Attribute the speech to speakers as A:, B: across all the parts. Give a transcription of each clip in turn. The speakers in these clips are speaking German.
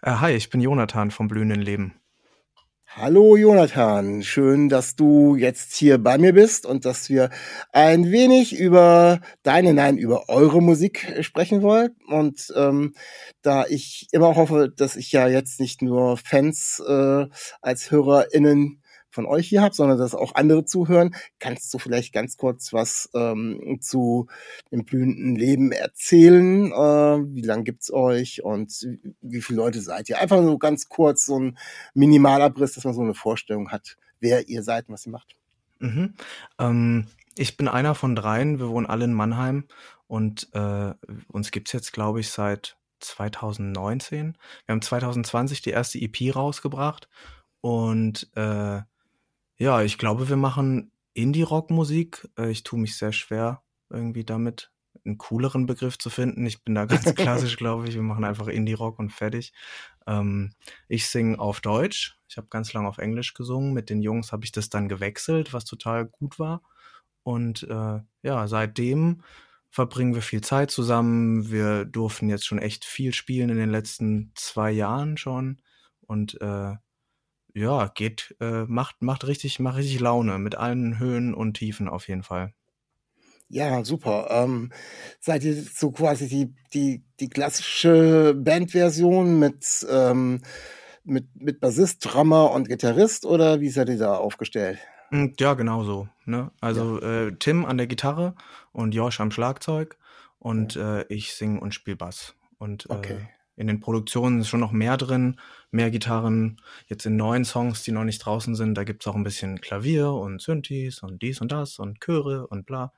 A: Äh, hi, ich bin Jonathan vom Blühenden Leben.
B: Hallo Jonathan, schön, dass du jetzt hier bei mir bist und dass wir ein wenig über deine, nein, über eure Musik sprechen wollen. Und ähm, da ich immer hoffe, dass ich ja jetzt nicht nur Fans äh, als HörerInnen von euch hier habe, sondern dass auch andere zuhören. Kannst du vielleicht ganz kurz was ähm, zu dem blühenden Leben erzählen? Äh, wie lange gibt's euch und wie viele Leute seid ihr? Einfach so ganz kurz so ein Minimalabriss, dass man so eine Vorstellung hat, wer ihr seid und was ihr macht.
A: Mhm. Ähm, ich bin einer von dreien. Wir wohnen alle in Mannheim und äh, uns gibt's jetzt, glaube ich, seit 2019. Wir haben 2020 die erste EP rausgebracht und äh, ja, ich glaube, wir machen Indie-Rock-Musik. Äh, ich tue mich sehr schwer, irgendwie damit einen cooleren Begriff zu finden. Ich bin da ganz klassisch, glaube ich. Wir machen einfach Indie-Rock und fertig. Ähm, ich singe auf Deutsch. Ich habe ganz lange auf Englisch gesungen. Mit den Jungs habe ich das dann gewechselt, was total gut war. Und äh, ja, seitdem verbringen wir viel Zeit zusammen. Wir durften jetzt schon echt viel spielen in den letzten zwei Jahren schon. Und äh, ja, geht, äh, macht, macht richtig, macht richtig Laune mit allen Höhen und Tiefen auf jeden Fall.
B: Ja, super. Ähm, seid ihr so quasi die, die, die klassische Bandversion mit, ähm, mit, mit Bassist, Drummer und Gitarrist oder wie seid ihr da aufgestellt?
A: Hm, ja, genau so. Ne? Also ja. äh, Tim an der Gitarre und Josh am Schlagzeug und ja. äh, ich singe und spiele Bass. Und okay. äh, in den Produktionen ist schon noch mehr drin, mehr Gitarren. Jetzt in neuen Songs, die noch nicht draußen sind, da gibt's auch ein bisschen Klavier und Synthes und dies und das und Chöre und bla.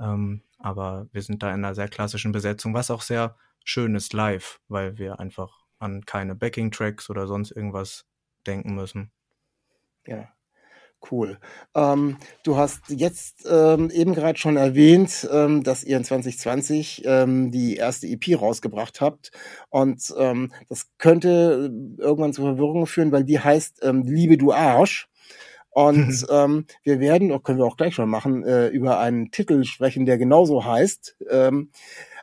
A: Ähm, aber wir sind da in einer sehr klassischen Besetzung, was auch sehr schön ist live, weil wir einfach an keine Backing-Tracks oder sonst irgendwas denken müssen.
B: Ja, Cool. Ähm, du hast jetzt ähm, eben gerade schon erwähnt, ähm, dass ihr in 2020 ähm, die erste EP rausgebracht habt. Und ähm, das könnte irgendwann zu Verwirrung führen, weil die heißt ähm, Liebe du Arsch. Und ähm, wir werden, können wir auch gleich schon machen, äh, über einen Titel sprechen, der genauso heißt.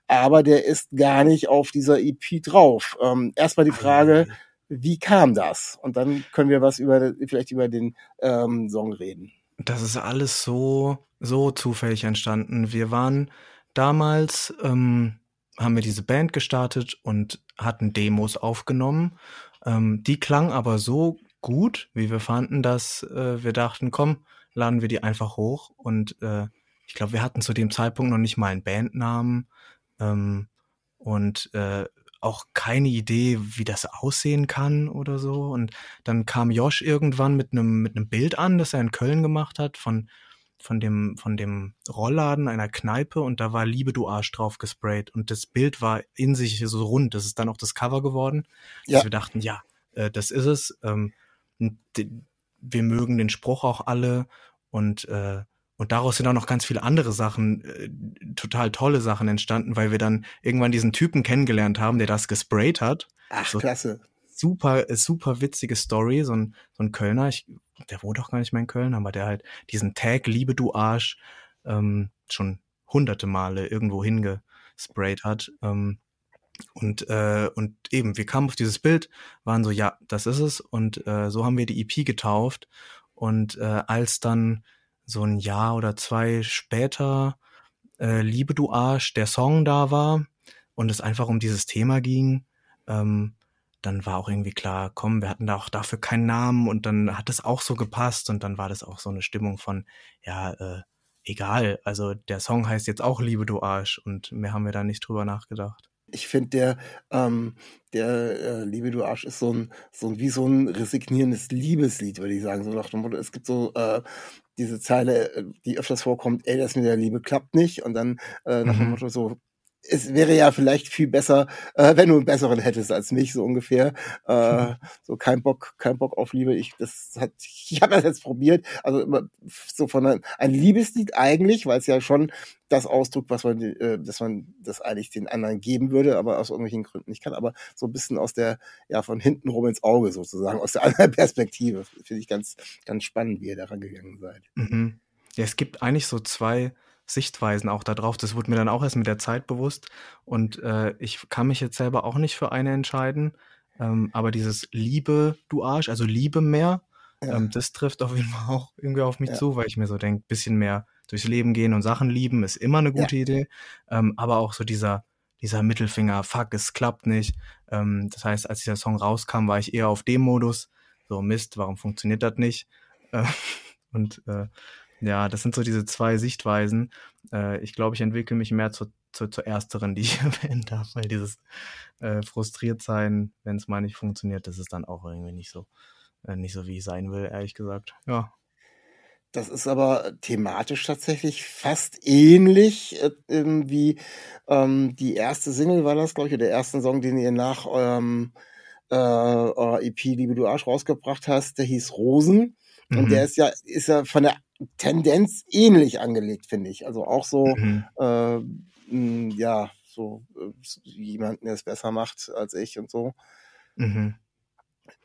B: Aber der ist gar nicht auf dieser EP drauf. Erstmal die Frage, wie kam das? Und dann können wir was über vielleicht über den ähm, Song reden.
A: Das ist alles so so zufällig entstanden. Wir waren damals ähm, haben wir diese Band gestartet und hatten Demos aufgenommen. Ähm, die klang aber so gut, wie wir fanden, dass äh, wir dachten, komm, laden wir die einfach hoch. Und äh, ich glaube, wir hatten zu dem Zeitpunkt noch nicht mal einen Bandnamen. Ähm, und äh, auch keine Idee, wie das aussehen kann oder so. Und dann kam Josh irgendwann mit einem mit einem Bild an, das er in Köln gemacht hat von von dem von dem Rollladen einer Kneipe und da war Liebe du Arsch drauf gesprayt und das Bild war in sich so rund. Das ist dann auch das Cover geworden. Ja. Dass wir dachten, ja, äh, das ist es. Ähm, wir mögen den Spruch auch alle und äh, und daraus sind auch noch ganz viele andere Sachen, äh, total tolle Sachen entstanden, weil wir dann irgendwann diesen Typen kennengelernt haben, der das gesprayt hat.
B: Ach, so klasse.
A: Super, äh, super witzige Story. So ein, so ein Kölner, ich, der wohnt auch gar nicht mehr in Köln, aber der halt diesen Tag Liebe du Arsch ähm, schon hunderte Male irgendwo hingesprayt hat. Ähm, und, äh, und eben, wir kamen auf dieses Bild, waren so, ja, das ist es. Und äh, so haben wir die EP getauft. Und äh, als dann so ein Jahr oder zwei später äh, Liebe du Arsch, der Song da war und es einfach um dieses Thema ging, ähm, dann war auch irgendwie klar, komm, wir hatten da auch dafür keinen Namen und dann hat es auch so gepasst und dann war das auch so eine Stimmung von, ja, äh, egal, also der Song heißt jetzt auch Liebe du Arsch und mehr haben wir da nicht drüber nachgedacht.
B: Ich finde, der, ähm, der äh, Liebe du Arsch ist so ein, so ein, wie so ein resignierendes Liebeslied, würde ich sagen. So nach dem Motto, es gibt so äh, diese Zeile, äh, die öfters vorkommt, ey, das mit der Liebe klappt nicht. Und dann äh, nach mhm. dem Motto so, es wäre ja vielleicht viel besser, äh, wenn du einen besseren hättest als mich, so ungefähr. Äh, so kein Bock, kein Bock auf Liebe. Ich, das hat, ich habe das jetzt probiert. Also immer so von ein, ein Liebeslied eigentlich, weil es ja schon das Ausdruck, was man, äh, dass man das eigentlich den anderen geben würde, aber aus irgendwelchen Gründen nicht kann. Aber so ein bisschen aus der, ja, von hinten rum ins Auge sozusagen, aus der anderen Perspektive. Finde ich ganz, ganz spannend, wie ihr daran gegangen seid.
A: Mhm. Ja, es gibt eigentlich so zwei Sichtweisen auch darauf. Das wurde mir dann auch erst mit der Zeit bewusst. Und äh, ich kann mich jetzt selber auch nicht für eine entscheiden. Ähm, aber dieses Liebe, du Arsch, also Liebe mehr, ja. ähm, das trifft auf jeden Fall auch irgendwie auf mich ja. zu, weil ich mir so denke, bisschen mehr durchs Leben gehen und Sachen lieben ist immer eine gute ja. Idee. Ähm, aber auch so dieser, dieser Mittelfinger, fuck, es klappt nicht. Ähm, das heißt, als dieser Song rauskam, war ich eher auf dem Modus. So, Mist, warum funktioniert das nicht? Und äh, ja, das sind so diese zwei Sichtweisen. Äh, ich glaube, ich entwickle mich mehr zu, zu, zur ersteren, die ich erwähnen darf, weil dieses äh, frustriert sein, wenn es mal nicht funktioniert, das ist dann auch irgendwie nicht so, äh, nicht so, wie ich sein will, ehrlich gesagt. Ja.
B: Das ist aber thematisch tatsächlich fast ähnlich äh, wie ähm, die erste Single war das, glaube ich, oder der erste Song, den ihr nach eurem äh, eurer EP Liebe du Arsch rausgebracht hast, der hieß Rosen. Und mhm. der ist ja, ist ja von der Tendenz ähnlich angelegt, finde ich. Also auch so, mhm. äh, mh, ja, so äh, jemanden, der es besser macht als ich und so.
A: Mhm.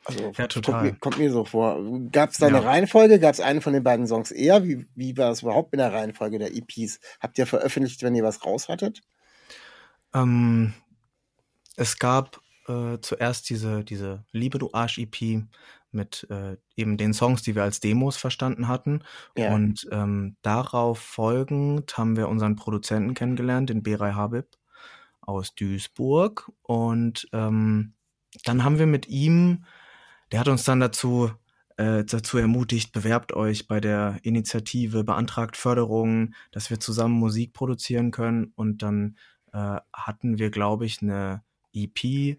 B: Also ja, total. Kommt, mir, kommt mir so vor. Gab es da ja. eine Reihenfolge? Gab es einen von den beiden Songs eher? Wie, wie war es überhaupt in der Reihenfolge der EPs? Habt ihr veröffentlicht, wenn ihr was raus hattet?
A: Ähm, es gab äh, zuerst diese, diese Liebe du Arsch EP mit äh, eben den Songs, die wir als Demos verstanden hatten. Ja. Und ähm, darauf folgend haben wir unseren Produzenten kennengelernt, den Beray Habib aus Duisburg. Und ähm, dann haben wir mit ihm, der hat uns dann dazu äh, dazu ermutigt, bewerbt euch bei der Initiative, beantragt Förderungen, dass wir zusammen Musik produzieren können. Und dann äh, hatten wir, glaube ich, eine EP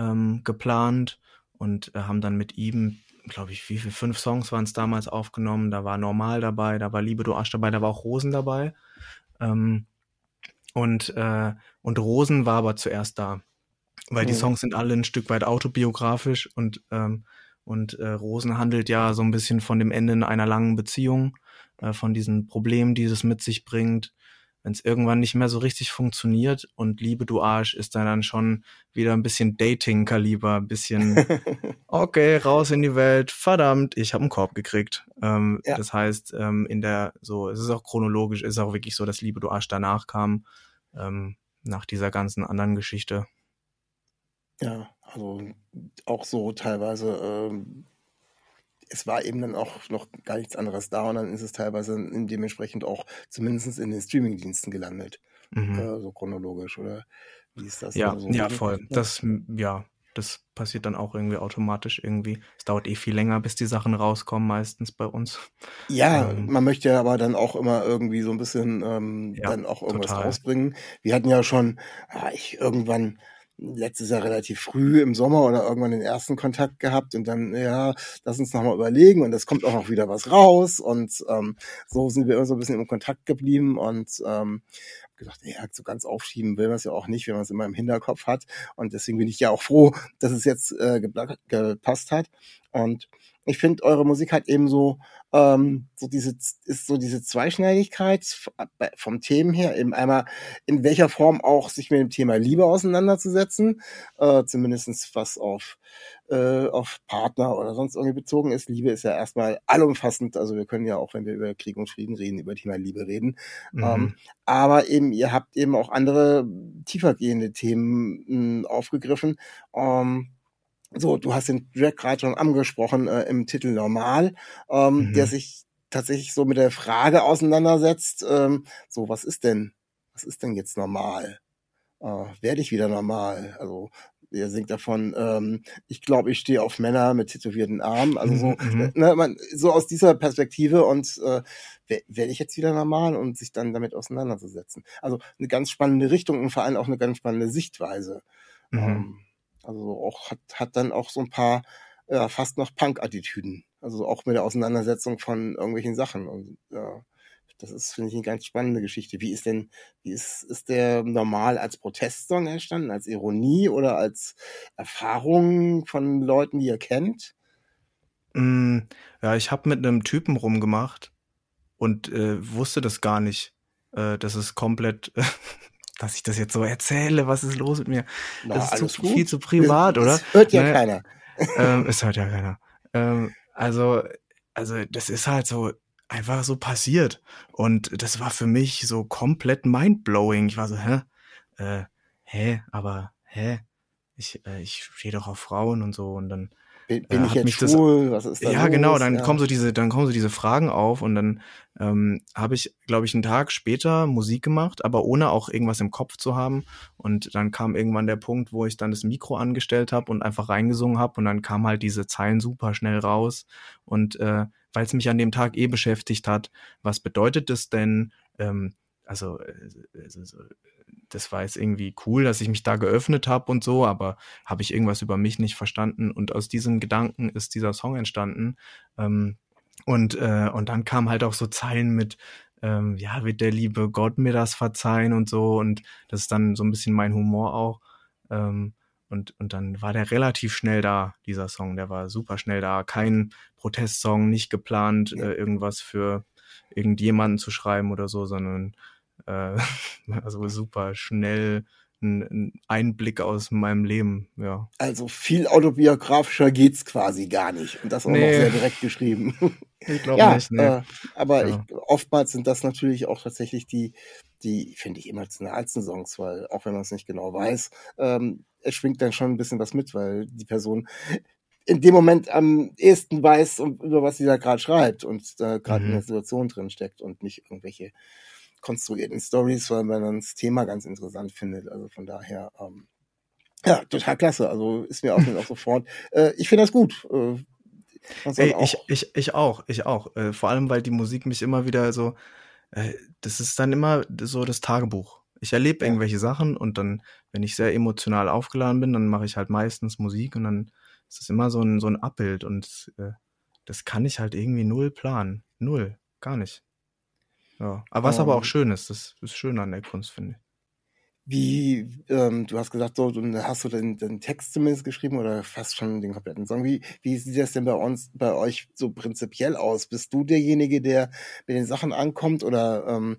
A: ähm, geplant und äh, haben dann mit ihm, glaube ich, wie viele fünf Songs waren es damals aufgenommen. Da war Normal dabei, da war Liebe du Arsch dabei, da war auch Rosen dabei. Ähm, und, äh, und Rosen war aber zuerst da, weil die mhm. Songs sind alle ein Stück weit autobiografisch und, ähm, und äh, Rosen handelt ja so ein bisschen von dem Ende einer langen Beziehung, äh, von diesen Problemen, die es mit sich bringt wenn es irgendwann nicht mehr so richtig funktioniert und Liebe du Arsch ist dann, dann schon wieder ein bisschen Dating-Kaliber, ein bisschen okay, raus in die Welt, verdammt, ich habe einen Korb gekriegt. Ähm, ja. Das heißt, ähm, in der, so, es ist auch chronologisch, ist auch wirklich so, dass Liebe du Arsch danach kam, ähm, nach dieser ganzen anderen Geschichte.
B: Ja, also auch so teilweise ähm, es war eben dann auch noch gar nichts anderes da und dann ist es teilweise dementsprechend auch zumindest in den Streamingdiensten gelandet. Mhm. Äh, so chronologisch, oder wie ist das?
A: Ja, so ja, voll. Das, ja, das passiert dann auch irgendwie automatisch irgendwie. Es dauert eh viel länger, bis die Sachen rauskommen, meistens bei uns.
B: Ja, ähm, man möchte ja aber dann auch immer irgendwie so ein bisschen ähm, ja, dann auch irgendwas total. rausbringen. Wir hatten ja schon, ah, ich irgendwann letztes Jahr relativ früh im Sommer oder irgendwann den ersten Kontakt gehabt und dann, ja, lass uns nochmal überlegen und es kommt auch noch wieder was raus und ähm, so sind wir immer so ein bisschen im Kontakt geblieben und ähm, gedacht, ja, so ganz aufschieben will man es ja auch nicht, wenn man es immer im Hinterkopf hat und deswegen bin ich ja auch froh, dass es jetzt äh, gepasst hat und ich finde, eure Musik hat eben so, ähm, so diese, ist so diese Zweischneidigkeit vom Themen her, eben einmal in welcher Form auch sich mit dem Thema Liebe auseinanderzusetzen, äh, zumindestens was auf, äh, auf Partner oder sonst irgendwie bezogen ist. Liebe ist ja erstmal allumfassend, also wir können ja auch, wenn wir über Krieg und Frieden reden, über Thema Liebe reden. Mhm. Ähm, aber eben, ihr habt eben auch andere tiefergehende Themen mh, hm, aufgegriffen. Ähm, so, du hast den Track gerade schon angesprochen äh, im Titel Normal, ähm, mhm. der sich tatsächlich so mit der Frage auseinandersetzt, ähm, so, was ist denn was ist denn jetzt normal? Äh, werde ich wieder normal? Also er singt davon, ähm, ich glaube, ich stehe auf Männer mit tätowierten Armen. Also so,
A: Mhm,
B: ne, man, so aus dieser Perspektive und äh, werde ich jetzt wieder normal und sich dann damit auseinanderzusetzen. Also eine ganz spannende Richtung und vor allem auch eine ganz spannende Sichtweise.
A: Mhm.
B: Ähm, also auch hat, hat dann auch so ein paar ja, fast noch Punk-Attitüden. Also auch mit der Auseinandersetzung von irgendwelchen Sachen. Und ja, das ist, finde ich, eine ganz spannende Geschichte. Wie ist denn, wie ist, ist der normal als Protestsong entstanden, als Ironie oder als Erfahrung von Leuten, die ihr kennt?
A: Mm, Ja, ich habe mit einem Typen rumgemacht und äh, wusste das gar nicht. Äh, das ist komplett, dass ich das jetzt so erzähle. Was ist los mit mir?
B: Na,
A: das ist zu, viel zu privat,
B: das,
A: oder?
B: Das hört ja
A: Naja,
B: keiner.
A: ähm, es hört ja keiner. Ähm, also, also das ist halt so einfach so passiert. Und das war für mich so komplett mindblowing. Ich war so, hä? Äh, hä? Aber, hä? Ich, äh, ich stehe doch auf Frauen und so. Und dann
B: Bin, bin ich jetzt
A: das-
B: schwul? Was ist da
A: ja,
B: los?
A: genau, dann
B: ja.
A: kommen so diese, dann kommen so diese Fragen auf und dann ähm, habe ich, glaube ich, einen Tag später Musik gemacht, aber ohne auch irgendwas im Kopf zu haben. Und dann kam irgendwann der Punkt, wo ich dann das Mikro angestellt habe und einfach reingesungen habe und dann kam halt diese Zeilen super schnell raus. Und äh, weil es mich an dem Tag eh beschäftigt hat, was bedeutet das denn? Ähm, also, äh, also so, das war jetzt irgendwie cool, dass ich mich da geöffnet habe und so, aber habe ich irgendwas über mich nicht verstanden und aus diesem Gedanken ist dieser Song entstanden. Ähm, und, äh, und dann kam halt auch so Zeilen mit, ähm, ja, wird der liebe Gott mir das verzeihen und so und das ist dann so ein bisschen mein Humor auch. Ähm, und, und dann war der relativ schnell da, dieser Song, der war super schnell da. Kein Protestsong, nicht geplant, äh, irgendwas für irgendjemanden zu schreiben oder so, sondern äh, also super schnell ein, ein Einblick aus meinem Leben, ja.
B: Also viel autobiografischer geht's quasi gar nicht. Und das auch noch
A: Nee.
B: sehr direkt geschrieben.
A: Ich glaube
B: ja,
A: nicht, ne.
B: äh, aber
A: Ja.
B: ich, oftmals sind das natürlich auch tatsächlich die, die finde ich, emotionalsten Songs, weil auch wenn man es nicht genau weiß, ähm, es schwingt dann schon ein bisschen was mit, weil die Person in dem Moment am ehesten weiß, über was sie da gerade schreibt und da gerade in
A: Mhm.
B: der Situation drin steckt und nicht irgendwelche konstruierten Stories, weil man dann das Thema ganz interessant findet. Also von daher, ähm, ja, total klasse. Also ist mir auch, auch sofort. Äh, ich finde das gut. Äh,
A: Ey, ich, ich, ich auch, ich auch. Äh, vor allem, weil die Musik mich immer wieder so, äh, das ist dann immer so das Tagebuch. Ich erlebe
B: Ja.
A: irgendwelche Sachen und dann, wenn ich sehr emotional aufgeladen bin, dann mache ich halt meistens Musik und dann ist es immer so ein, so ein Abbild und äh, das kann ich halt irgendwie null planen. Null. Gar nicht. Ja. Aber was aber
B: Ähm.
A: auch schön ist, das ist schön an der Kunst, finde ich.
B: Wie, ähm, du hast gesagt, so, du hast du den, den Text zumindest geschrieben oder fast schon den kompletten Song. Wie, wie sieht das denn bei uns, bei euch so prinzipiell aus? Bist du derjenige, der mit den Sachen ankommt oder ähm,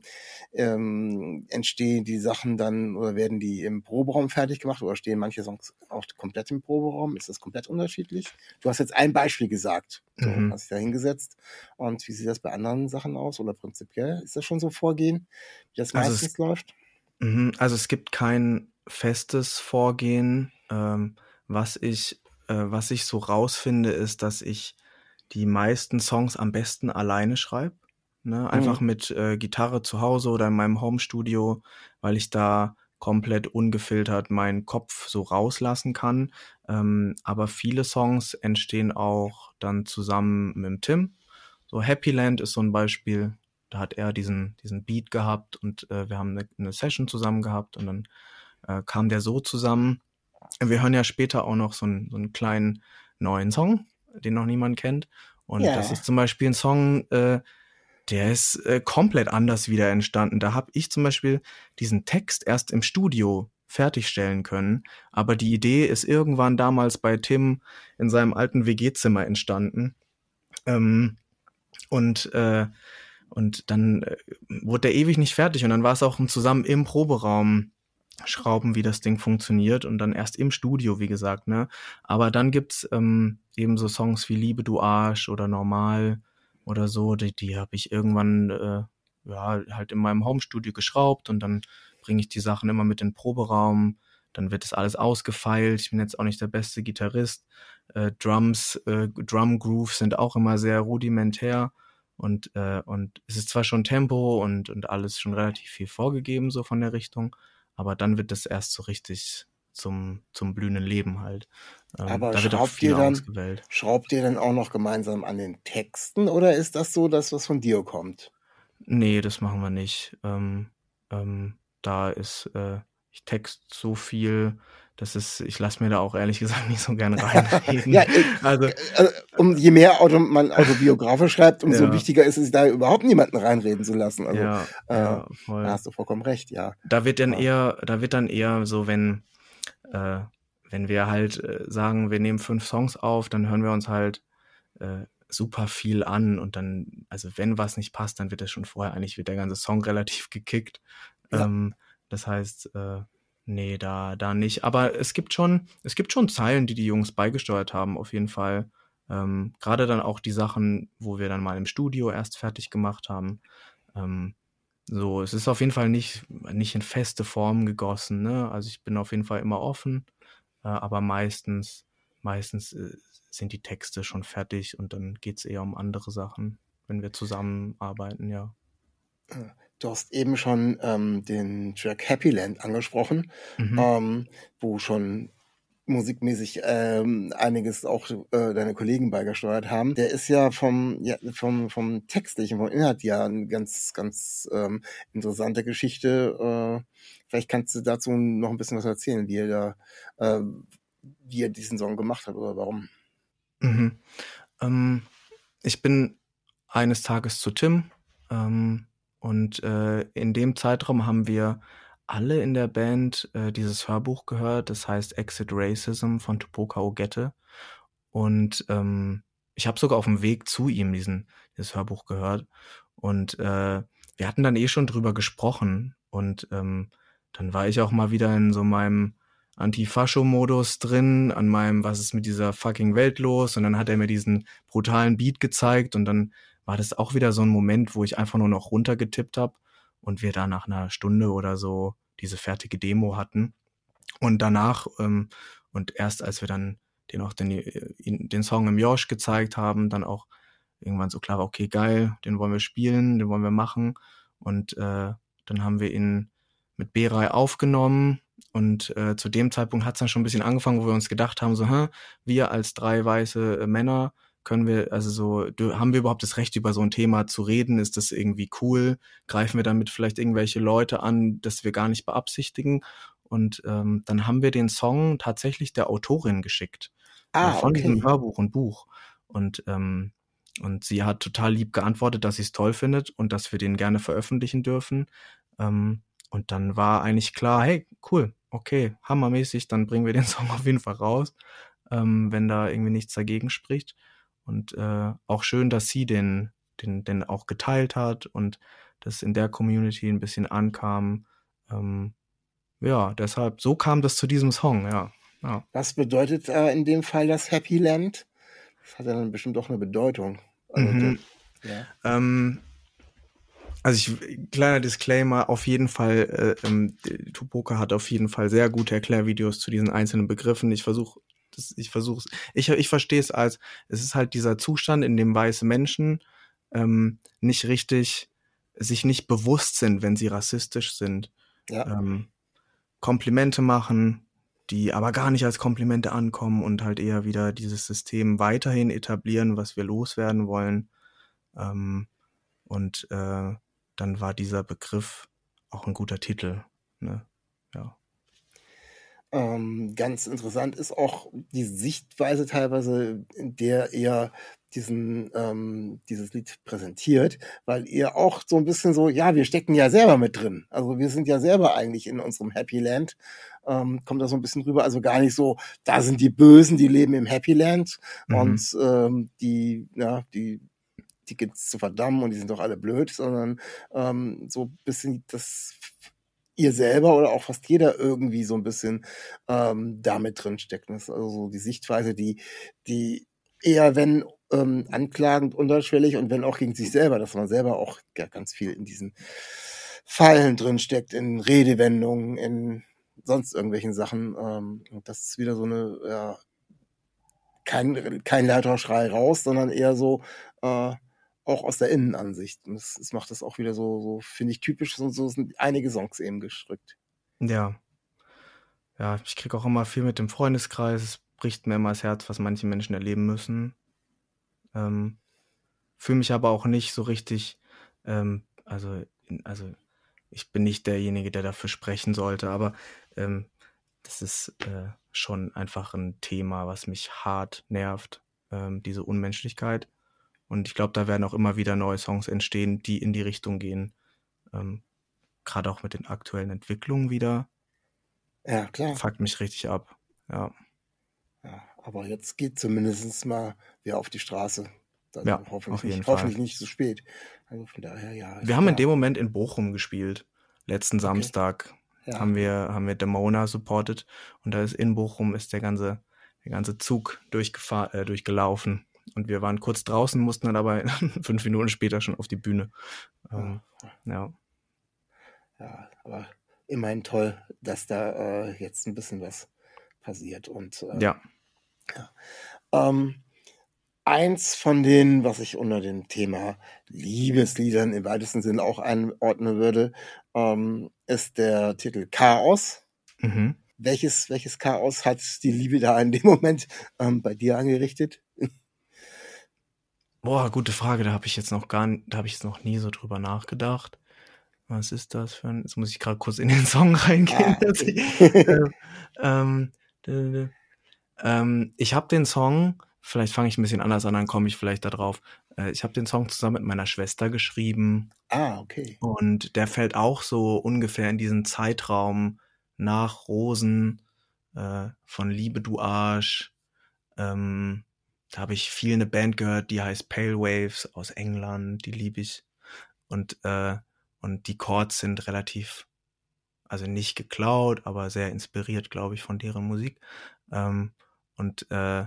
B: ähm, entstehen die Sachen dann oder werden die im Proberaum fertig gemacht oder stehen manche Songs auch komplett im Proberaum? Ist das komplett unterschiedlich? Du hast jetzt ein Beispiel gesagt, so,
A: Mhm.
B: hast dich da hingesetzt. Und wie sieht das bei anderen Sachen aus oder prinzipiell? Ist das schon so Vorgehen, wie das
A: Also
B: meistens läuft?
A: Mhm, Also es gibt kein festes Vorgehen. Ähm, was ich, äh, was ich so rausfinde, ist, dass ich die meisten Songs am besten alleine schreibe. Ne? Einfach mit äh, Gitarre zu Hause oder in meinem Homestudio, weil ich da komplett ungefiltert meinen Kopf so rauslassen kann. Ähm, aber viele Songs entstehen auch dann zusammen mit dem Tim. So Happy Land ist so ein Beispiel. Da hat er diesen, diesen Beat gehabt und äh, wir haben eine, eine Session zusammen gehabt und dann äh, kam der so zusammen. Wir hören ja später auch noch so einen, so einen kleinen neuen Song, den noch niemand kennt. Und
B: Ja.
A: das ist zum Beispiel ein Song, äh, der ist äh, komplett anders wieder entstanden. Da habe ich zum Beispiel diesen Text erst im Studio fertigstellen können, aber die Idee ist irgendwann damals bei Tim in seinem alten WG-Zimmer entstanden. Ähm, und äh, und dann äh, wurde der ewig nicht fertig und dann war es auch zusammen im Proberaum schrauben, wie das Ding funktioniert und dann erst im Studio, wie gesagt, ne? Aber dann gibt's ähm, eben so Songs wie Liebe du Arsch oder Normal oder so, die, die habe ich irgendwann äh, ja halt in meinem Homestudio geschraubt und dann bringe ich die Sachen immer mit in den Proberaum, dann wird das alles ausgefeilt. Ich bin jetzt auch nicht der beste Gitarrist. Äh, Drums, äh, Drum Grooves sind auch immer sehr rudimentär Und, äh, und es ist zwar schon Tempo und, und alles schon relativ viel vorgegeben, so von der Richtung, aber dann wird das erst so richtig zum, zum blühenden Leben halt.
B: Ähm, aber da schraubt ihr, dann, ausgewählt. schraubt ihr dann auch noch gemeinsam an den Texten oder ist das so, dass was von dir kommt?
A: Nee, das machen wir nicht. Ähm, ähm, da ist, äh, ich text so viel, das ist, ich lasse mir da auch ehrlich gesagt nicht so gern reinreden. ja,
B: also, also, um, je mehr Auto, man autobiografisch schreibt, umso ja. wichtiger ist es, da überhaupt niemanden reinreden zu lassen. Also, ja, äh, ja, da hast du vollkommen recht, ja.
A: Da wird dann eher, da wird dann eher so, wenn, äh, wenn wir halt äh, sagen, wir nehmen fünf Songs auf, dann hören wir uns halt äh, super viel an und dann, also wenn was nicht passt, dann wird das schon vorher eigentlich wird der ganze Song relativ gekickt. Ähm, das heißt, äh, nee, da, da nicht. Aber es gibt schon, es gibt schon Zeilen, die die Jungs beigesteuert haben, auf jeden Fall. Ähm, Gerade dann auch die Sachen, wo wir dann mal im Studio erst fertig gemacht haben. Ähm, so, es ist auf jeden Fall nicht, nicht in feste Form gegossen, ne? Also ich bin auf jeden Fall immer offen, äh, aber meistens, meistens äh, sind die Texte schon fertig und dann geht es eher um andere Sachen, wenn wir zusammenarbeiten, ja.
B: Du hast eben schon ähm, den Track Happy Land angesprochen, mhm. ähm, wo schon musikmäßig ähm, einiges auch äh, deine Kollegen beigesteuert haben. Der ist ja vom, ja, vom, vom textlichen, vom Inhalt ja eine ganz, ganz ähm, interessante Geschichte. Äh, vielleicht kannst du dazu noch ein bisschen was erzählen, wie er da, äh, wie er diesen Song gemacht hat oder warum.
A: Mhm. Ähm, ich bin eines Tages zu Tim ähm, und äh, in dem Zeitraum haben wir alle in der Band äh, dieses Hörbuch gehört, das heißt Exit Racism von Tupoka Ogette. Und ähm, ich habe sogar auf dem Weg zu ihm diesen, dieses Hörbuch gehört. Und äh, wir hatten dann eh schon drüber gesprochen. Und ähm, dann war ich auch mal wieder in so meinem Antifascho-Modus drin, an meinem, was ist mit dieser fucking Welt los? Und dann hat er mir diesen brutalen Beat gezeigt und dann war das auch wieder so ein Moment, wo ich einfach nur noch runtergetippt habe und wir da nach einer Stunde oder so diese fertige Demo hatten. Und danach, ähm, und erst als wir dann den auch den, den Song im Josh gezeigt haben, dann auch irgendwann so klar war, okay, geil, den wollen wir spielen, den wollen wir machen. Und äh, dann haben wir ihn mit B-Rei aufgenommen und äh, zu dem Zeitpunkt hat es dann schon ein bisschen angefangen, wo wir uns gedacht haben, so, hä, wir als drei weiße äh, Männer können wir, also so, haben wir überhaupt das Recht, über so ein Thema zu reden? Ist das irgendwie cool? Greifen wir damit vielleicht irgendwelche Leute an, das wir gar nicht beabsichtigen? Und ähm, dann haben wir den Song tatsächlich der Autorin geschickt. Ah, äh, von okay. diesem Hörbuch und Buch. Und, ähm, und sie hat total lieb geantwortet, dass sie es toll findet und dass wir den gerne veröffentlichen dürfen. Ähm, und dann war eigentlich klar, hey, cool, okay, hammermäßig, dann bringen wir den Song auf jeden Fall raus, ähm, wenn da irgendwie nichts dagegen spricht. Und äh, auch schön, dass sie den, den, den auch geteilt hat und das in der Community ein bisschen ankam. Ähm, ja, deshalb, so kam das zu diesem Song, ja. ja.
B: Was bedeutet äh, in dem Fall das Happy Land? Das hat ja dann bestimmt auch eine Bedeutung. Also,
A: mhm. ja. ähm, also ich, kleiner Disclaimer, auf jeden Fall, äh, ähm, Tupoka hat auf jeden Fall sehr gute Erklärvideos zu diesen einzelnen Begriffen. Ich versuche ich versuche ich, ich verstehe es als, es ist halt dieser Zustand, in dem weiße Menschen ähm, nicht richtig, sich nicht bewusst sind, wenn sie rassistisch sind. Ja. Ähm, Komplimente machen, die aber gar nicht als Komplimente ankommen und halt eher wieder dieses System weiterhin etablieren, was wir loswerden wollen. Ähm, und äh, dann war dieser Begriff auch ein guter Titel. Ne? Ja.
B: Ähm, ganz interessant ist auch die Sichtweise teilweise, in der er diesen, ähm, dieses Lied präsentiert, weil ihr auch so ein bisschen so, ja, wir stecken ja selber mit drin. Also wir sind ja selber eigentlich in unserem Happy Land. Ähm, kommt da so ein bisschen rüber. Also gar nicht so, da sind die Bösen, die leben im Happy Land mhm. und ähm, die, ja, die die gibt's zu verdammen und die sind doch alle blöd, sondern ähm, so ein bisschen das ihr selber oder auch fast jeder irgendwie so ein bisschen ähm, damit drin steckt. Das ist also so die Sichtweise, die, die eher, wenn ähm, anklagend, unterschwellig und wenn auch gegen sich selber, dass man selber auch ja, ganz viel in diesen Fallen drin steckt, in Redewendungen, in sonst irgendwelchen Sachen. Ähm, das ist wieder so eine, ja, kein, kein lauter Schrei raus, sondern eher so, äh, auch aus der Innenansicht. Und das, das macht das auch wieder so, so finde ich, typisch. So, so sind einige Songs eben gestrickt.
A: Ja. Ja, ich kriege auch immer viel mit dem Freundeskreis. Es bricht mir immer das Herz, was manche Menschen erleben müssen. Ähm, Fühle mich aber auch nicht so richtig, ähm, also, also ich bin nicht derjenige, der dafür sprechen sollte, aber ähm, das ist äh, schon einfach ein Thema, was mich hart nervt, ähm, diese Unmenschlichkeit. Und ich glaube, da werden auch immer wieder neue Songs entstehen, die in die Richtung gehen. Ähm, Gerade auch mit den aktuellen Entwicklungen wieder.
B: Ja, klar.
A: Fuckt mich richtig ab. Ja.
B: ja aber jetzt geht zumindest mal wieder auf die Straße.
A: Also ja, hoffentlich, auf jeden
B: nicht,
A: Fall.
B: hoffentlich nicht zu spät. Also von daher, ja.
A: Wir haben in dem Moment in Bochum gespielt. Letzten okay. Samstag ja. haben wir, haben wir Demona supported und da ist in Bochum ist der ganze, der ganze Zug durchgefahren, äh, durchgelaufen. Und wir waren kurz draußen, mussten dann aber fünf Minuten später schon auf die Bühne. Ähm, ja.
B: Ja, aber immerhin toll, dass da äh, jetzt ein bisschen was passiert. Und äh,
A: ja.
B: ja. Ähm, eins von denen, was ich unter dem Thema Liebesliedern im weitesten Sinne auch einordnen würde, ähm, ist der Titel Chaos.
A: Mhm.
B: Welches, welches Chaos hat die Liebe da in dem Moment ähm, bei dir angerichtet?
A: Boah, gute Frage. Da habe ich jetzt noch gar, da habe ich jetzt noch nie so drüber nachgedacht. Was ist das für ein? Jetzt muss ich gerade kurz in den Song reingehen. Ah, okay. ich, ähm, ähm, ich habe den Song Vielleicht fange ich ein bisschen anders an, dann komme ich vielleicht da drauf. Äh, ich habe den Song zusammen mit meiner Schwester geschrieben.
B: Ah, okay.
A: Und der fällt auch so ungefähr in diesen Zeitraum nach Rosen äh, von Liebe du Arsch. Ähm, da habe ich viel eine Band gehört, die heißt Pale Waves aus England, die liebe ich. Und, äh, und die Chords sind relativ, also nicht geklaut, aber sehr inspiriert, glaube ich, von deren Musik. Ähm, und äh,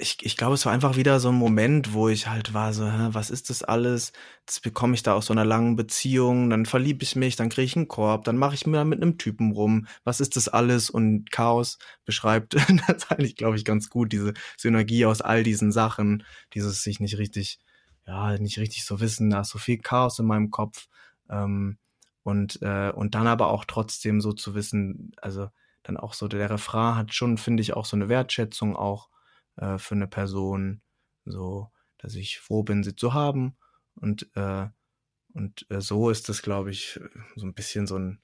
A: ich, ich glaube, es war einfach wieder so ein Moment, wo ich halt war so, hä, was ist das alles? Jetzt bekomme ich da aus so einer langen Beziehung, dann verliebe ich mich, dann kriege ich einen Korb, dann mache ich mir mit einem Typen rum. Was ist das alles? Und Chaos beschreibt das eigentlich, glaube ich, ganz gut, diese Synergie aus all diesen Sachen, dieses sich nicht richtig, ja, nicht richtig so wissen, da ist so viel Chaos in meinem Kopf. Ähm, und, äh, und dann aber auch trotzdem so zu wissen, also dann auch so, der Refrain hat schon, finde ich, auch so eine Wertschätzung auch äh, für eine Person, so, dass ich froh bin, sie zu haben. Und, äh, und äh, so ist das, glaube ich, so ein bisschen so ein,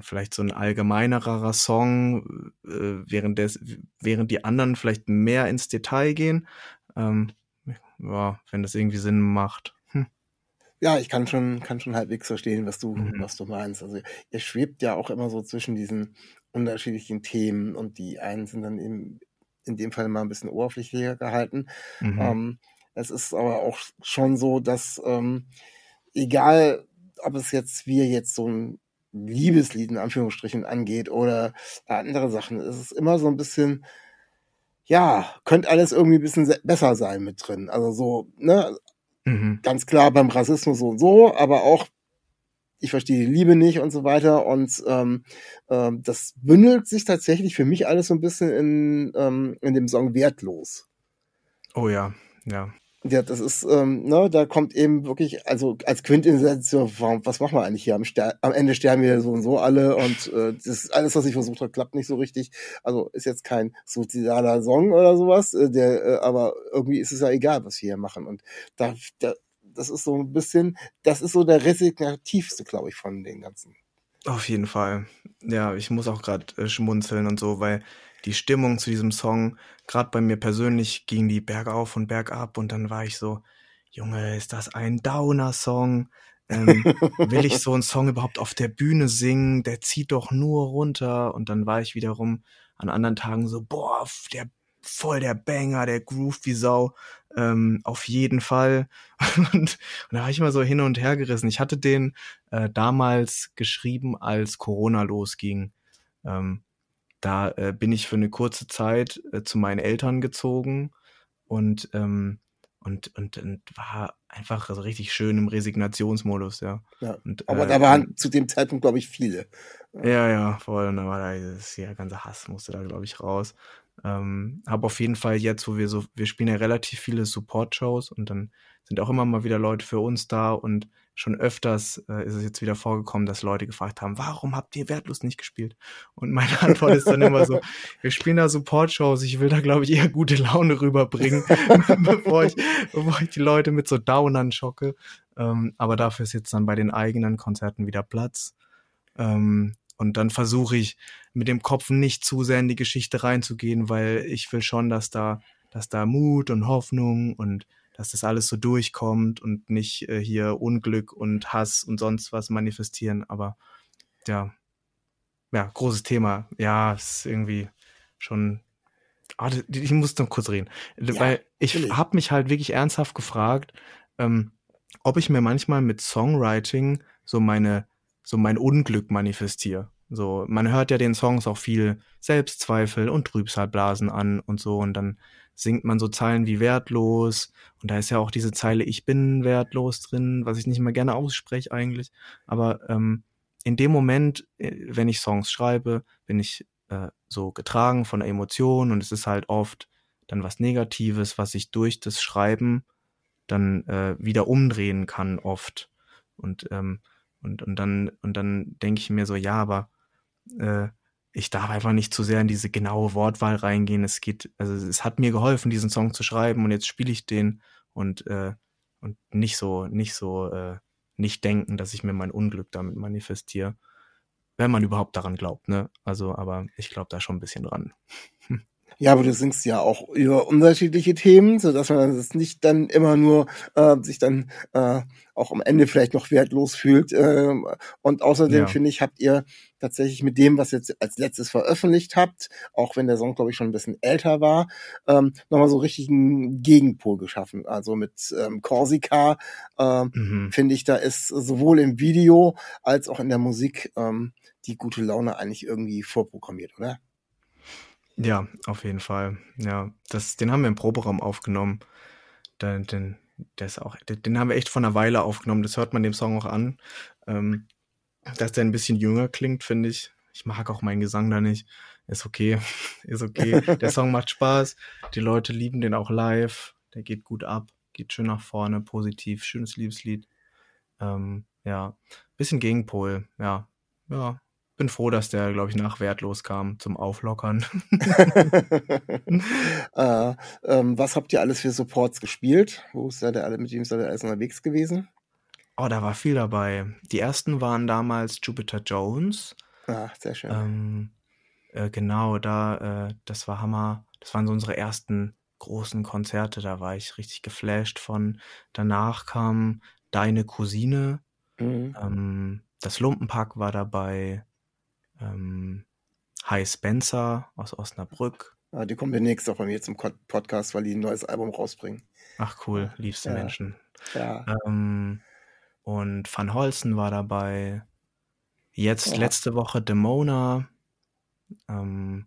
A: vielleicht so ein allgemeinerer Song, äh, während, des, während die anderen vielleicht mehr ins Detail gehen. Ähm, ja, wenn das irgendwie Sinn macht. Hm.
B: Ja, ich kann schon, kann schon halbwegs verstehen, was du, mhm. was du meinst. Also ihr schwebt ja auch immer so zwischen diesen unterschiedlichen Themen und die einen sind dann eben in dem Fall mal ein bisschen oberflächlicher gehalten. Mhm. Ähm, es ist aber auch schon so, dass ähm, egal, ob es jetzt wir jetzt so ein Liebeslied in Anführungsstrichen angeht oder andere Sachen, es ist immer so ein bisschen, ja, könnte alles irgendwie ein bisschen besser sein mit drin. Also so, ne, mhm. ganz klar beim Rassismus so und so, aber auch ich verstehe die Liebe nicht und so weiter. Und ähm, ähm, das bündelt sich tatsächlich für mich alles so ein bisschen in, ähm, in dem Song Wertlos.
A: Oh ja, ja.
B: Ja, das ist, ähm, ne, da kommt eben wirklich, also als Quintessenz, was machen wir eigentlich hier? Am, Ster am Ende sterben wir so und so alle und äh, das alles, was ich versucht habe, klappt nicht so richtig. Also ist jetzt kein suizidaler Song oder sowas, äh, der, äh, aber irgendwie ist es ja egal, was wir hier machen. Und da, da das ist so ein bisschen, das ist so der resignativste, glaube ich, von den ganzen.
A: Auf jeden Fall. Ja, ich muss auch gerade äh, schmunzeln und so, weil die Stimmung zu diesem Song, gerade bei mir persönlich, ging die bergauf und bergab und dann war ich so, Junge, ist das ein Downer-Song? Ähm, will ich so einen Song überhaupt auf der Bühne singen? Der zieht doch nur runter. Und dann war ich wiederum an anderen Tagen so, boah, der voll der Banger, der Groove wie Sau. Ähm, auf jeden Fall. und, und da war ich immer so hin und her gerissen. Ich hatte den äh, damals geschrieben, als Corona losging. Ähm, da äh, bin ich für eine kurze Zeit äh, zu meinen Eltern gezogen und ähm, und, und, und war einfach so richtig schön im Resignationsmodus, ja.
B: ja
A: und,
B: aber äh, da waren zu dem Zeitpunkt, glaube ich, viele.
A: Ja, ja, voll. Und da war da dieses, ja, ganze Hass musste da, glaube ich, raus. Ähm, habe auf jeden Fall jetzt, wo wir so, wir spielen ja relativ viele Support-Shows und dann sind auch immer mal wieder Leute für uns da und schon öfters äh, ist es jetzt wieder vorgekommen, dass Leute gefragt haben, warum habt ihr Wertlos nicht gespielt? Und meine Antwort ist dann immer so, wir spielen da Support-Shows, ich will da glaube ich eher gute Laune rüberbringen, bevor, ich, bevor ich die Leute mit so Downern schocke. Ähm, aber dafür ist jetzt dann bei den eigenen Konzerten wieder Platz. Ähm, und dann versuche ich mit dem Kopf nicht zu sehr in die Geschichte reinzugehen, weil ich will schon, dass da, dass da Mut und Hoffnung und dass das alles so durchkommt und nicht äh, hier Unglück und Hass und sonst was manifestieren. Aber ja, ja, großes Thema. Ja, ist irgendwie schon. Ah, ich muss noch kurz reden. Ja, weil ich habe mich halt wirklich ernsthaft gefragt, ähm, ob ich mir manchmal mit Songwriting so meine so mein Unglück manifestiere. So, man hört ja den Songs auch viel Selbstzweifel und Trübsalblasen an und so und dann singt man so Zeilen wie wertlos und da ist ja auch diese Zeile ich bin wertlos drin, was ich nicht mehr gerne ausspreche eigentlich, aber ähm, in dem Moment, äh, wenn ich Songs schreibe, bin ich äh, so getragen von der Emotion und es ist halt oft dann was Negatives, was ich durch das Schreiben dann äh, wieder umdrehen kann oft und ähm, und, und dann, und dann denke ich mir so, ja, aber äh, ich darf einfach nicht zu sehr in diese genaue Wortwahl reingehen. Es geht, also es hat mir geholfen, diesen Song zu schreiben und jetzt spiele ich den und, äh, und nicht so, nicht so, äh, nicht denken, dass ich mir mein Unglück damit manifestiere. Wenn man überhaupt daran glaubt, ne? Also, aber ich glaube da schon ein bisschen dran.
B: Ja, aber du singst ja auch über unterschiedliche Themen, so dass man es nicht dann immer nur äh, sich dann äh, auch am Ende vielleicht noch wertlos fühlt. Äh, und außerdem ja. finde ich, habt ihr tatsächlich mit dem, was ihr jetzt als letztes veröffentlicht habt, auch wenn der Song glaube ich schon ein bisschen älter war, ähm, nochmal so richtig einen Gegenpol geschaffen. Also mit ähm, Corsica äh, mhm. finde ich, da ist sowohl im Video als auch in der Musik ähm, die gute Laune eigentlich irgendwie vorprogrammiert, oder?
A: Ja, auf jeden Fall. Ja, das, den haben wir im Proberaum aufgenommen. Den, den, der ist auch, den, den haben wir echt von einer Weile aufgenommen. Das hört man dem Song auch an. Ähm, dass der ein bisschen jünger klingt, finde ich. Ich mag auch meinen Gesang da nicht. Ist okay. ist okay. Der Song macht Spaß. Die Leute lieben den auch live. Der geht gut ab. Geht schön nach vorne. Positiv. Schönes Liebeslied. Ähm, ja. Bisschen Gegenpol. Ja. Ja bin froh, dass der, glaube ich, nach wertlos kam zum Auflockern.
B: äh, ähm, was habt ihr alles für Supports gespielt? Wo ist der alle mit wem seid ihr alles unterwegs gewesen?
A: Oh, da war viel dabei. Die ersten waren damals Jupiter Jones.
B: Ah, sehr schön.
A: Ähm, äh, genau, da, äh, das war Hammer. Das waren so unsere ersten großen Konzerte. Da war ich richtig geflasht von. Danach kam Deine Cousine. Mhm. Ähm, das Lumpenpack war dabei ähm, Hi Spencer aus Osnabrück.
B: Ja, die kommen demnächst auch bei mir zum Podcast, weil die ein neues Album rausbringen.
A: Ach cool, liebste
B: ja.
A: Menschen.
B: Ja.
A: Ähm, und Van Holzen war dabei. Jetzt ja. letzte Woche Demona. Ähm,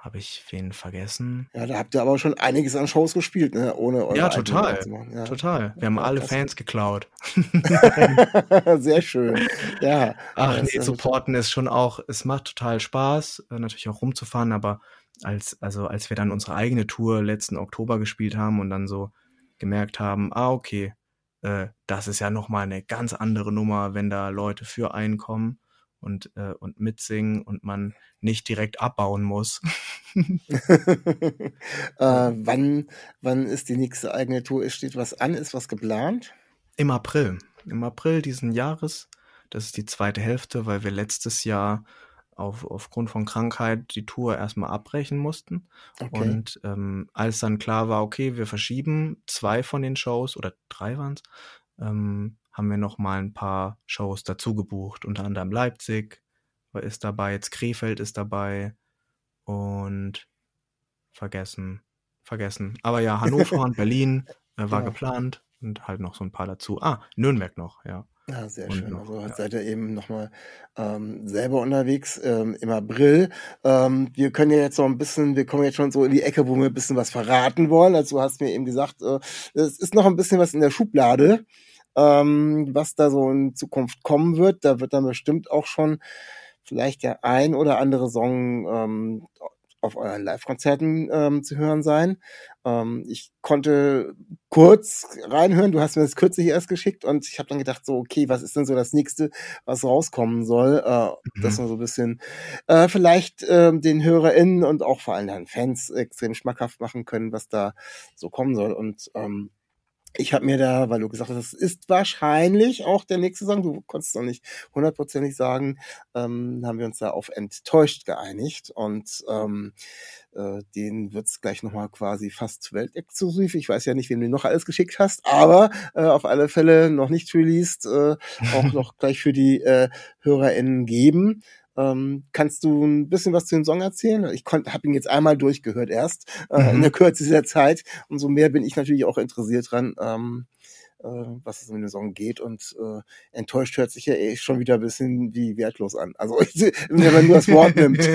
A: habe ich wen vergessen?
B: Ja, da habt ihr aber schon einiges an Shows gespielt, ne? Ohne eure
A: Ja, total. Ja. Total. Wir haben ja, alle Fans geklaut.
B: Sehr schön. Ja.
A: Ach nee, supporten ist schon auch, es macht total Spaß, äh, natürlich auch rumzufahren, aber als, also als wir dann unsere eigene Tour letzten Oktober gespielt haben und dann so gemerkt haben, ah, okay, äh, das ist ja nochmal eine ganz andere Nummer, wenn da Leute für einen kommen und, äh, und mitsingen und man nicht direkt abbauen muss.
B: äh, wann, wann ist die nächste eigene Tour? Steht was an? Ist was geplant?
A: Im April. Im April diesen Jahres. Das ist die zweite Hälfte, weil wir letztes Jahr auf, aufgrund von Krankheit die Tour erstmal abbrechen mussten. Okay. Und ähm, als dann klar war, okay, wir verschieben zwei von den Shows oder drei waren es, ähm, haben wir noch mal ein paar Shows dazu gebucht, unter anderem Leipzig ist dabei, jetzt Krefeld ist dabei und vergessen, vergessen. Aber ja, Hannover und Berlin äh, war ja. geplant und halt noch so ein paar dazu. Ah, Nürnberg noch, ja.
B: Ja, sehr und schön. Noch, also ja. seid ihr eben nochmal ähm, selber unterwegs ähm, im April. Ähm, wir können ja jetzt noch ein bisschen, wir kommen jetzt schon so in die Ecke, wo wir ein bisschen was verraten wollen. Also du hast mir eben gesagt, äh, es ist noch ein bisschen was in der Schublade ähm, was da so in Zukunft kommen wird. Da wird dann bestimmt auch schon vielleicht der ein oder andere Song ähm, auf euren Live-Konzerten ähm, zu hören sein. Ähm, ich konnte kurz reinhören, du hast mir das kürzlich erst geschickt und ich habe dann gedacht, so, okay, was ist denn so das nächste, was rauskommen soll, äh, mhm. dass man so ein bisschen äh, vielleicht äh, den HörerInnen und auch vor allem den Fans extrem schmackhaft machen können, was da so kommen soll. Und ähm, ich habe mir da, weil du gesagt hast, das ist wahrscheinlich auch der nächste Song, du konntest noch nicht hundertprozentig sagen, ähm, haben wir uns da auf enttäuscht geeinigt und ähm, äh, den wird's gleich nochmal quasi fast weltexklusiv. Ich weiß ja nicht, wem du noch alles geschickt hast, aber äh, auf alle Fälle noch nicht released, äh, auch noch gleich für die äh, HörerInnen geben. Ähm, kannst du ein bisschen was zu dem Song erzählen? Ich habe ihn jetzt einmal durchgehört erst äh, mhm. in der Kürze dieser Zeit. Umso mehr bin ich natürlich auch interessiert dran, ähm, äh, was es in dem Song geht. Und äh, enttäuscht hört sich ja eh schon wieder ein bisschen wie wertlos an. Also wenn man nur das Wort nimmt.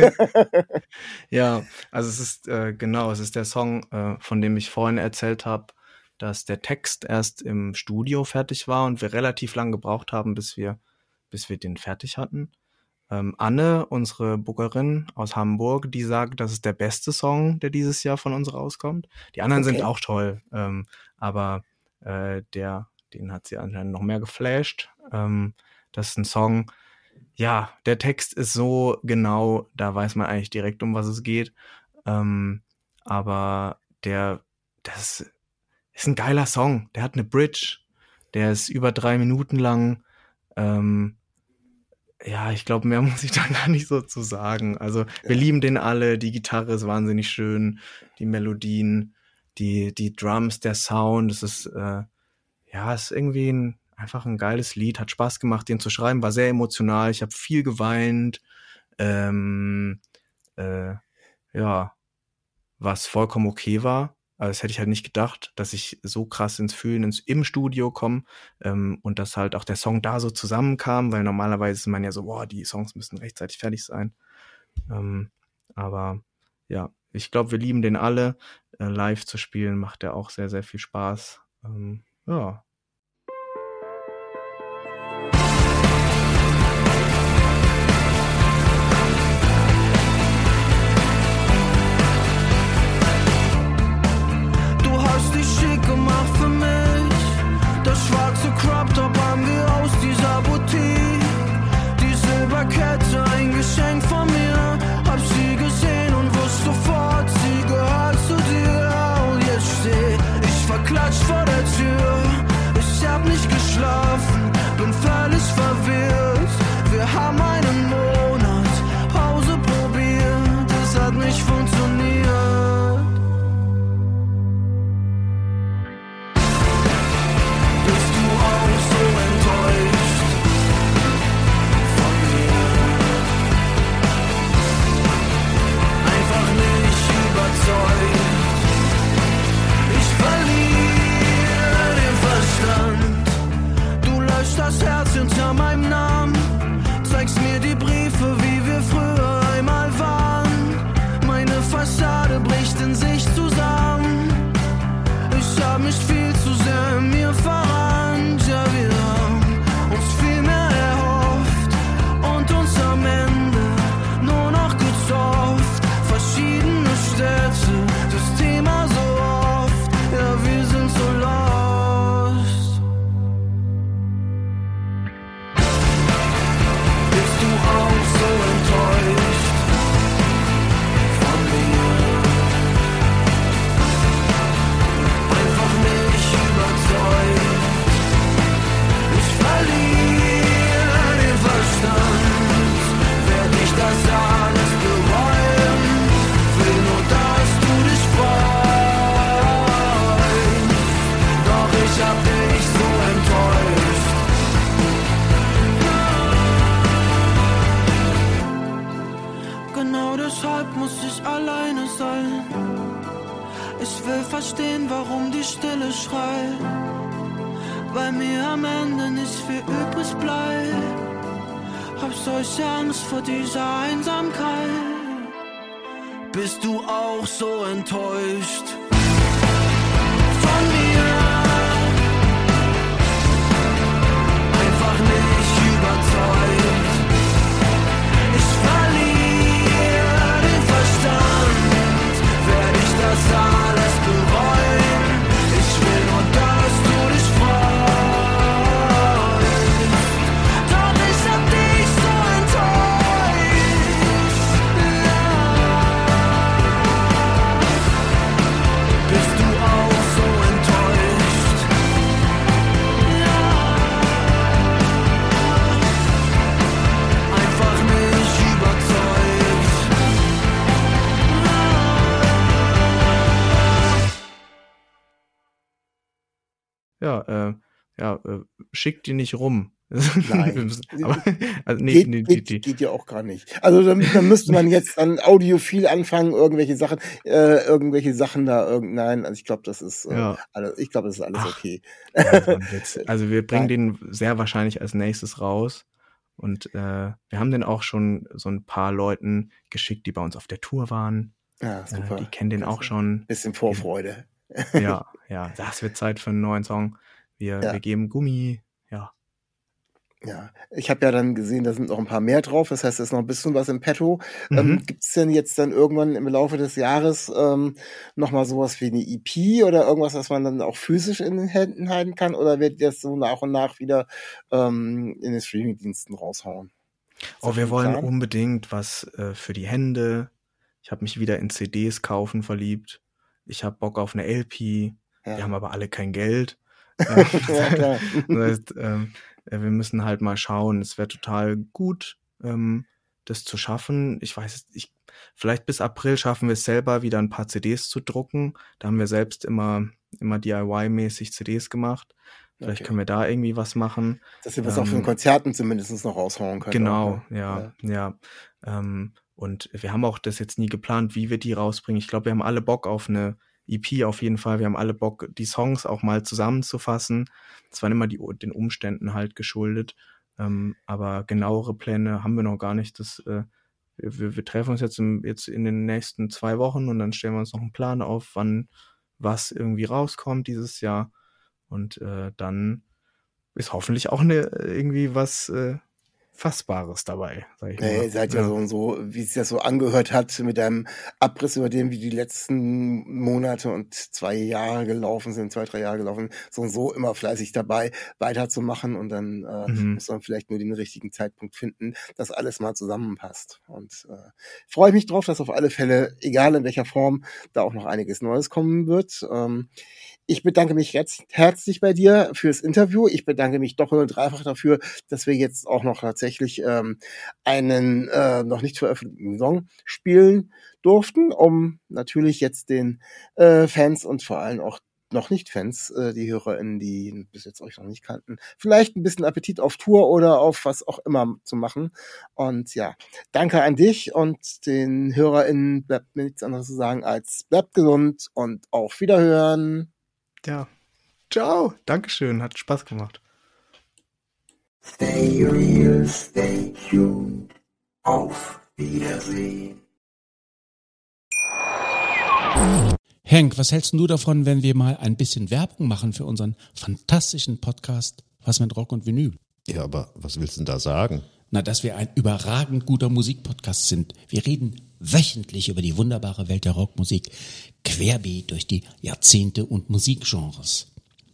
C: ja, also es ist äh, genau, es ist der Song, äh, von dem ich vorhin erzählt habe dass der Text erst im Studio fertig war und wir relativ lang gebraucht haben, bis wir, bis wir den fertig hatten. Ähm, Anne, unsere Bookerin aus Hamburg, die sagt, das ist der beste Song, der dieses Jahr von uns rauskommt. Die anderen okay. sind auch toll, ähm, aber äh, der, den hat sie anscheinend noch mehr geflasht. Ähm, das ist ein Song, ja, der Text ist so genau, da weiß man eigentlich direkt, um was es geht. Ähm, aber der, das ist ein geiler Song. Der hat eine Bridge. Der ist über drei Minuten lang. Ähm, ja, ich glaube, mehr muss ich da gar nicht so zu sagen. Also, wir lieben den alle. Die Gitarre ist wahnsinnig schön, die Melodien, die, die Drums, der Sound. Es ist, äh, ja, es ist irgendwie ein, einfach ein geiles Lied. Hat Spaß gemacht, den zu schreiben. War sehr emotional. Ich habe viel geweint. Ähm, äh, ja, was vollkommen okay war. Also das hätte ich halt nicht gedacht, dass ich so krass ins Fühlen ins, im Studio komme ähm, und dass halt auch der Song da so zusammenkam, weil normalerweise ist man ja so, boah, die Songs müssen rechtzeitig fertig sein. Ähm, aber ja, ich glaube, wir lieben den alle. Äh, live zu spielen macht ja auch sehr, sehr viel Spaß. Ähm, ja, Genau deshalb muss ich alleine sein. Ich will verstehen, warum die Stille schreit. Weil mir am Ende nicht viel übrig bleibt. Hab solche Angst vor dieser Einsamkeit. Bist du auch so enttäuscht?
A: Ja, äh, ja, äh, schickt die nicht rum.
B: Nein.
A: Aber, also, nee,
B: geht,
A: nee,
B: geht,
A: die,
B: geht ja auch gar nicht. Also dann, dann müsste man jetzt an Audiophil anfangen, irgendwelche Sachen, äh, irgendwelche Sachen da, irgend, nein, also ich glaube, das ist, äh,
A: Ja.
B: alles, ich glaube, das ist alles
A: Ach.
B: okay.
A: Witz. Also wir bringen den sehr wahrscheinlich als nächstes raus. Und äh, wir haben den auch schon so ein paar Leuten geschickt, die bei uns auf der Tour waren.
B: Ja,
A: Äh,
B: super.
A: die kennen den auch schon.
B: Bisschen Vorfreude.
A: Ja, ja, das wird Zeit für einen neuen Song. Wir,
B: Ja.
A: wir geben Gummi. Ja.
B: Ja, ich habe ja dann gesehen, da sind noch ein paar mehr drauf. Das heißt, da ist noch ein bisschen was im Petto. Ähm,
A: Mhm.
B: Gibt es denn jetzt dann irgendwann im Laufe des Jahres ähm, nochmal sowas wie eine EP oder irgendwas, was man dann auch physisch in den Händen halten kann? Oder wird das so nach und nach wieder ähm, in den Streamingdiensten raushauen?
A: Oh, wir wollen unbedingt was äh, für die Hände. Ich habe mich wieder in CDs kaufen verliebt. Ich habe Bock auf eine LP.
B: Ja.
A: Wir haben aber alle kein Geld.
B: ja.
A: Das heißt, ähm, äh, wir müssen halt mal schauen. Es wäre total gut, ähm, das zu schaffen. Ich weiß, ich, vielleicht bis April schaffen wir es selber, wieder ein paar CDs zu drucken. Da haben wir selbst immer, immer DIY-mäßig CDs gemacht. Vielleicht
B: Okay.
A: können wir da irgendwie was machen.
B: Dass wir was auch von
A: Ähm,
B: Konzerten zumindest noch raushauen können.
A: Genau,
B: auch, ne?
A: ja, ja. Ähm, und wir haben auch das jetzt nie geplant, wie wir die rausbringen. Ich glaube, wir haben alle Bock auf eine EP auf jeden Fall. Wir haben alle Bock, die Songs auch mal zusammenzufassen. Das waren immer die, den Umständen halt geschuldet. Ähm, aber genauere Pläne haben wir noch gar nicht. Das, äh, wir, wir, treffen uns jetzt, im, jetzt in den nächsten zwei Wochen und dann stellen wir uns noch einen Plan auf, wann was irgendwie rauskommt dieses Jahr. Und äh, dann ist hoffentlich auch eine, irgendwie was äh, Fassbares dabei, sag ich
B: Ja,
A: mal.
B: ihr seid ja, so und so, wie es das so angehört hat, mit einem Abriss über dem, wie die letzten Monate und zwei Jahre gelaufen sind, zwei, drei Jahre gelaufen, so und so immer fleißig dabei, weiterzumachen und dann äh,
A: Mhm.
B: muss man vielleicht nur den richtigen Zeitpunkt finden, dass alles mal zusammenpasst. Und äh, freue mich drauf, dass auf alle Fälle, egal in welcher Form, da auch noch einiges Neues kommen wird. Ähm, ich bedanke mich herz herzlich bei dir fürs Interview. Ich bedanke mich doppelt und dreifach dafür, dass wir jetzt auch noch tatsächlich ähm, einen äh, noch nicht veröffentlichten Song spielen durften, um natürlich jetzt den äh, Fans und vor allem auch noch nicht Fans, äh, die HörerInnen, die bis jetzt euch noch nicht kannten, vielleicht ein bisschen Appetit auf Tour oder auf was auch immer zu machen. Und ja, danke an dich und den HörerInnen bleibt mir nichts anderes zu sagen als bleibt gesund und auf Wiederhören.
A: Ja. Ciao. Dankeschön. Hat Spaß gemacht.
D: Stay real, stay tuned. Auf Wiedersehen.
E: Henk, was hältst du davon, wenn wir mal ein bisschen Werbung machen für unseren fantastischen Podcast Was mit Rock und Vinyl?
F: Ja, aber was willst du denn da sagen?
E: Na, dass wir ein überragend guter Musikpodcast sind. Wir reden wöchentlich über die wunderbare Welt der Rockmusik, querbeet durch die Jahrzehnte und Musikgenres.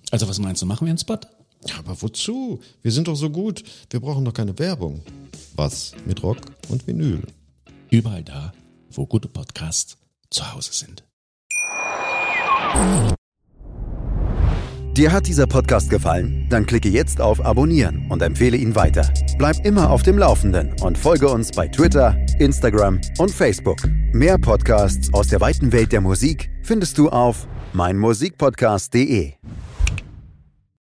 E: Also was meinst du, machen wir einen Spot?
F: Ja, aber wozu? Wir sind doch so gut. Wir brauchen doch keine Werbung. Was mit Rock und Vinyl?
E: Überall da, wo gute Podcasts zu Hause sind.
G: Dir hat dieser Podcast gefallen? Dann klicke jetzt auf Abonnieren und empfehle ihn weiter. Bleib immer auf dem Laufenden und folge uns bei Twitter, Instagram und Facebook. Mehr Podcasts aus der weiten Welt der Musik findest du auf meinmusikpodcast.de.